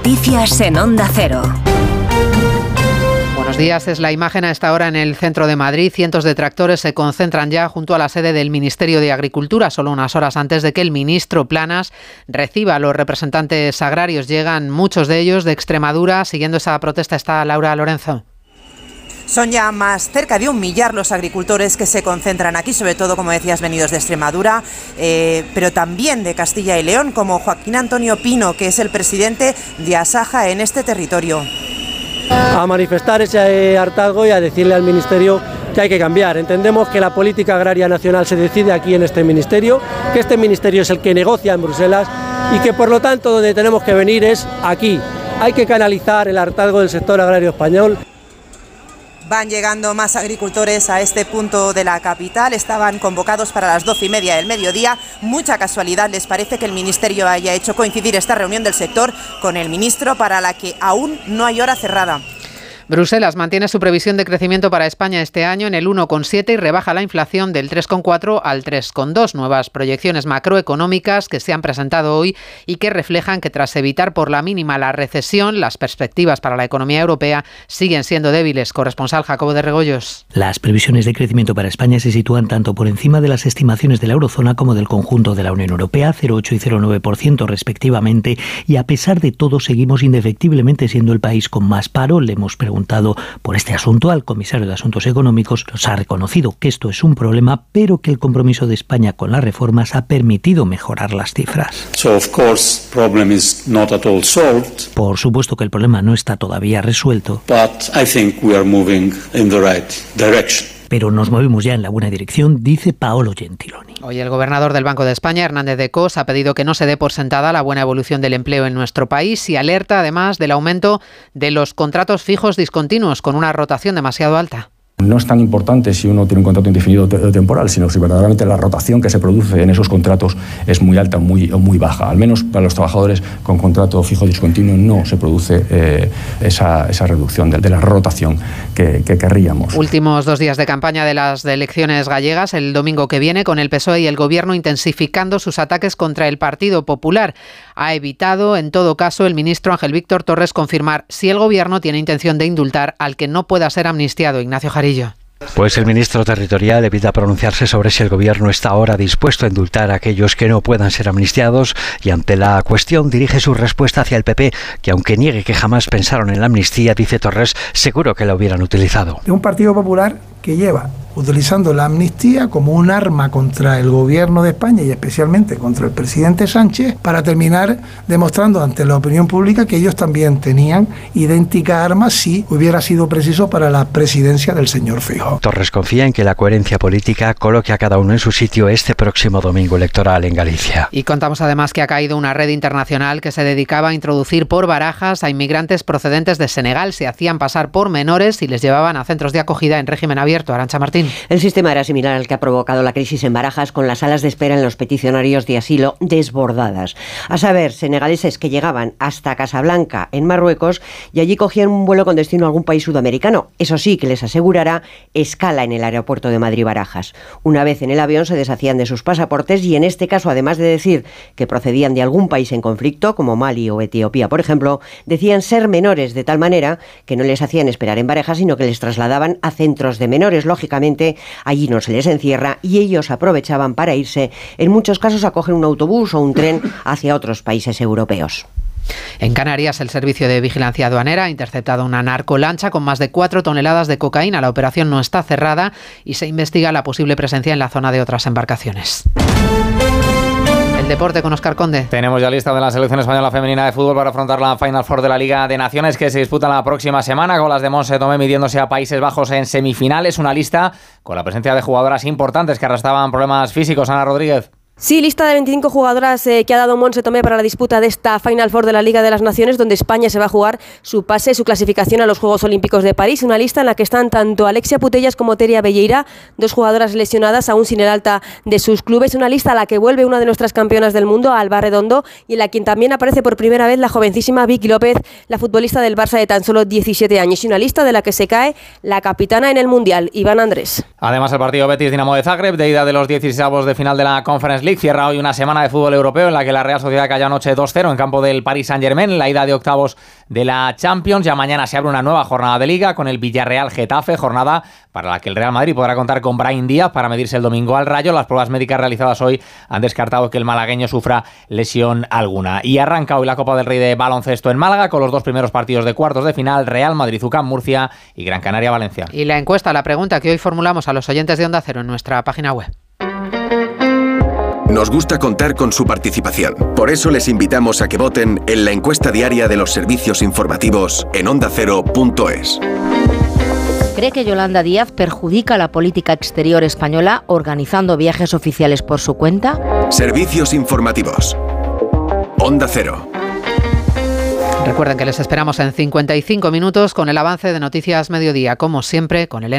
Noticias en Onda Cero. Buenos días, es la imagen a esta hora en el centro de Madrid. Cientos de tractores se concentran ya junto a la sede del Ministerio de Agricultura, solo unas horas antes de que el ministro Planas reciba a los representantes agrarios. Llegan muchos de ellos de Extremadura. Siguiendo esa protesta está Laura Lorenzo. Son ya más cerca de un millar los agricultores que se concentran aquí, sobre todo, como decías, venidos de Extremadura, eh, pero también de Castilla y León, como Joaquín Antonio Pino, que es el presidente de Asaja en este territorio. A manifestar ese hartazgo y a decirle al Ministerio que hay que cambiar. Entendemos que la política agraria nacional se decide aquí en este Ministerio, que este Ministerio es el que negocia en Bruselas y que por lo tanto donde tenemos que venir es aquí. Hay que canalizar el hartazgo del sector agrario español. Van llegando más agricultores a este punto de la capital. Estaban convocados para las doce y media del mediodía. Mucha casualidad les parece que el Ministerio haya hecho coincidir esta reunión del sector con el ministro para la que aún no hay hora cerrada. Bruselas mantiene su previsión de crecimiento para España este año en el 1,7 y rebaja la inflación del 3,4 al 3,2. Nuevas proyecciones macroeconómicas que se han presentado hoy y que reflejan que tras evitar por la mínima la recesión, las perspectivas para la economía europea siguen siendo débiles. Corresponsal Jacobo de Regoyos. Las previsiones de crecimiento para España se sitúan tanto por encima de las estimaciones de la eurozona como del conjunto de la Unión Europea, 0,8 y 0,9% respectivamente, y a pesar de todo seguimos indefectiblemente siendo el país con más paro. Le hemos preguntado por este asunto al comisario de Asuntos Económicos, nos ha reconocido que esto es un problema, pero que el compromiso de España con las reformas ha permitido mejorar las cifras. Por supuesto que el problema no está todavía resuelto. Pero nos movemos ya en la buena dirección, dice Paolo Gentiloni. Hoy el gobernador del Banco de España, Hernández de Cos, ha pedido que no se dé por sentada la buena evolución del empleo en nuestro país y alerta además del aumento de los contratos fijos discontinuos con una rotación demasiado alta. No es tan importante si uno tiene un contrato indefinido temporal, sino si verdaderamente la rotación que se produce en esos contratos es muy alta o muy, baja. Al menos para los trabajadores con contrato fijo discontinuo no se produce eh, esa, reducción de, la rotación que, que, querríamos. Últimos dos días de campaña de las elecciones gallegas, el domingo que viene, con el PSOE y el Gobierno intensificando sus ataques contra el Partido Popular. Ha evitado, en todo caso, el ministro Ángel Víctor Torres confirmar si el Gobierno tiene intención de indultar al que no pueda ser amnistiado, Ignacio Pues el ministro territorial evita pronunciarse sobre si el gobierno está ahora dispuesto a indultar a aquellos que no puedan ser amnistiados y ante la cuestión dirige su respuesta hacia el PP, que aunque niegue que jamás pensaron en la amnistía, dice Torres, seguro que la hubieran utilizado. Un Partido Popular que lleva utilizando la amnistía como un arma contra el gobierno de España y especialmente contra el presidente Sánchez para terminar demostrando ante la opinión pública que ellos también tenían idéntica arma si hubiera sido preciso para la presidencia del señor Fijo. Torres confía en que la coherencia política coloque a cada uno en su sitio este próximo domingo electoral en Galicia. Y contamos además que ha caído una red internacional que se dedicaba a introducir por barajas a inmigrantes procedentes de Senegal. Se hacían pasar por menores y les llevaban a centros de acogida en régimen abierto. Arancha Martín. El sistema era similar al que ha provocado la crisis en Barajas con las salas de espera en los peticionarios de asilo desbordadas. A saber, senegaleses que llegaban hasta Casablanca, en Marruecos, y allí cogían un vuelo con destino a algún país sudamericano. Eso sí, que les asegurará escala en el aeropuerto de Madrid-Barajas. Una vez en el avión se deshacían de sus pasaportes y en este caso, además de decir que procedían de algún país en conflicto, como Mali o Etiopía, por ejemplo, decían ser menores de tal manera que no les hacían esperar en Barajas, sino que les trasladaban a centros de menores, lógicamente allí no se les encierra y ellos aprovechaban para irse, en muchos casos a coger un autobús o un tren hacia otros países europeos. En Canarias, el Servicio de Vigilancia Aduanera ha interceptado una narcolancha con más de cuatro toneladas de cocaína. La operación no está cerrada y se investiga la posible presencia en la zona de otras embarcaciones deporte con Oscar Conde. Tenemos ya lista de la selección española femenina de fútbol para afrontar la Final Four de la Liga de Naciones que se disputa la próxima semana con las de Monse Tomé midiéndose a Países Bajos en semifinales. Una lista con la presencia de jugadoras importantes que arrastraban problemas físicos. Ana Rodríguez. Sí, lista de 25 jugadoras eh, que ha dado Monse Tomé para la disputa de esta Final Four de la Liga de las Naciones, donde España se va a jugar su pase, su clasificación a los Juegos Olímpicos de París. Una lista en la que están tanto Alexia Putellas como Teria Belleira, dos jugadoras lesionadas, aún sin el alta de sus clubes. Una lista a la que vuelve una de nuestras campeonas del mundo, Alba Redondo, y en la que también aparece por primera vez la jovencísima Vicky López, la futbolista del Barça de tan solo 17 años. Y una lista de la que se cae la capitana en el Mundial, Iván Andrés. Además, el partido Betis-Dinamo de Zagreb, de ida de los 16 de final de la Conference League Cierra hoy una semana de fútbol europeo en la que la Real Sociedad cayó anoche 2-0 en campo del Paris Saint-Germain, la ida de octavos de la Champions. Ya mañana se abre una nueva jornada de liga con el Villarreal Getafe, jornada para la que el Real Madrid podrá contar con Brian Díaz para medirse el domingo al Rayo. Las pruebas médicas realizadas hoy han descartado que el malagueño sufra lesión alguna. Y arranca hoy la Copa del Rey de baloncesto en Málaga con los dos primeros partidos de cuartos de final, Real Madrid, Ucam, Murcia y Gran Canaria, Valencia. Y la encuesta, la pregunta que hoy formulamos a los oyentes de Onda Cero en nuestra página web. Nos gusta contar con su participación. Por eso les invitamos a que voten en la encuesta diaria de los servicios informativos en ondacero.es. ¿Cree que Yolanda Díaz perjudica la política exterior española organizando viajes oficiales por su cuenta? Servicios informativos. Onda Cero. Recuerden que les esperamos en 55 minutos con el avance de Noticias Mediodía, como siempre, con el